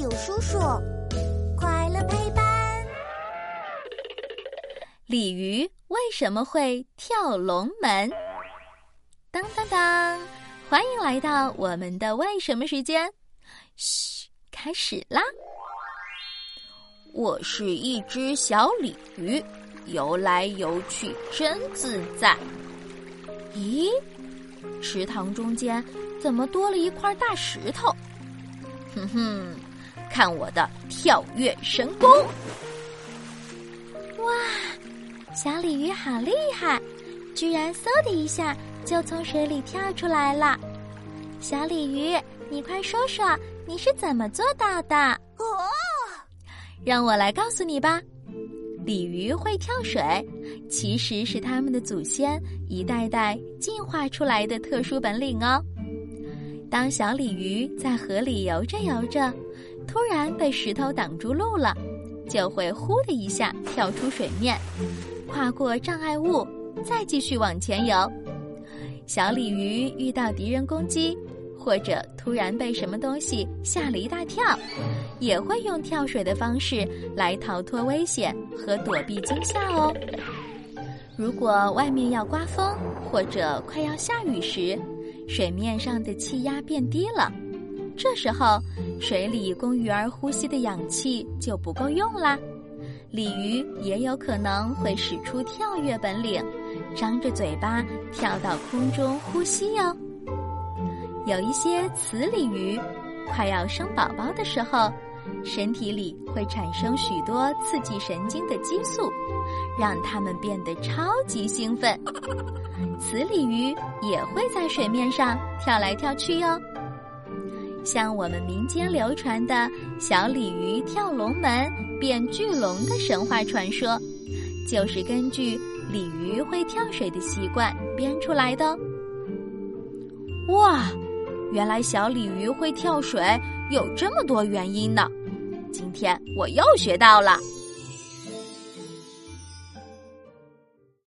有叔叔，快乐陪伴。鲤鱼为什么会跳龙门？当当当！欢迎来到我们的为什么时间。嘘，开始啦！我是一只小鲤鱼，游来游去真自在。咦，池塘中间怎么多了一块大石头？哼哼，看我的跳跃神功！哇，小鲤鱼好厉害，居然嗖的一下就从水里跳出来了。小鲤鱼，你快说说你是怎么做到的？哦，让我来告诉你吧。鲤鱼会跳水，其实是他们的祖先一代代进化出来的特殊本领哦。当小鲤鱼在河里游着游着，突然被石头挡住路了，就会呼的一下跳出水面，跨过障碍物，再继续往前游。小鲤鱼遇到敌人攻击，或者突然被什么东西吓了一大跳，也会用跳水的方式来逃脱危险和躲避惊吓哦。如果外面要刮风，或者快要下雨时，水面上的气压变低了，这时候水里供鱼儿呼吸的氧气就不够用啦。鲤鱼也有可能会使出跳跃本领，张着嘴巴跳到空中呼吸哟。有一些雌鲤鱼快要生宝宝的时候，身体里会产生许多刺激神经的激素，让它们变得超级兴奋。雌鲤鱼也会在水面上跳来跳去哟，像我们民间流传的小鲤鱼跳龙门变巨龙的神话传说，就是根据鲤鱼会跳水的习惯编出来的。哇，原来小鲤鱼会跳水有这么多原因呢！今天我又学到了。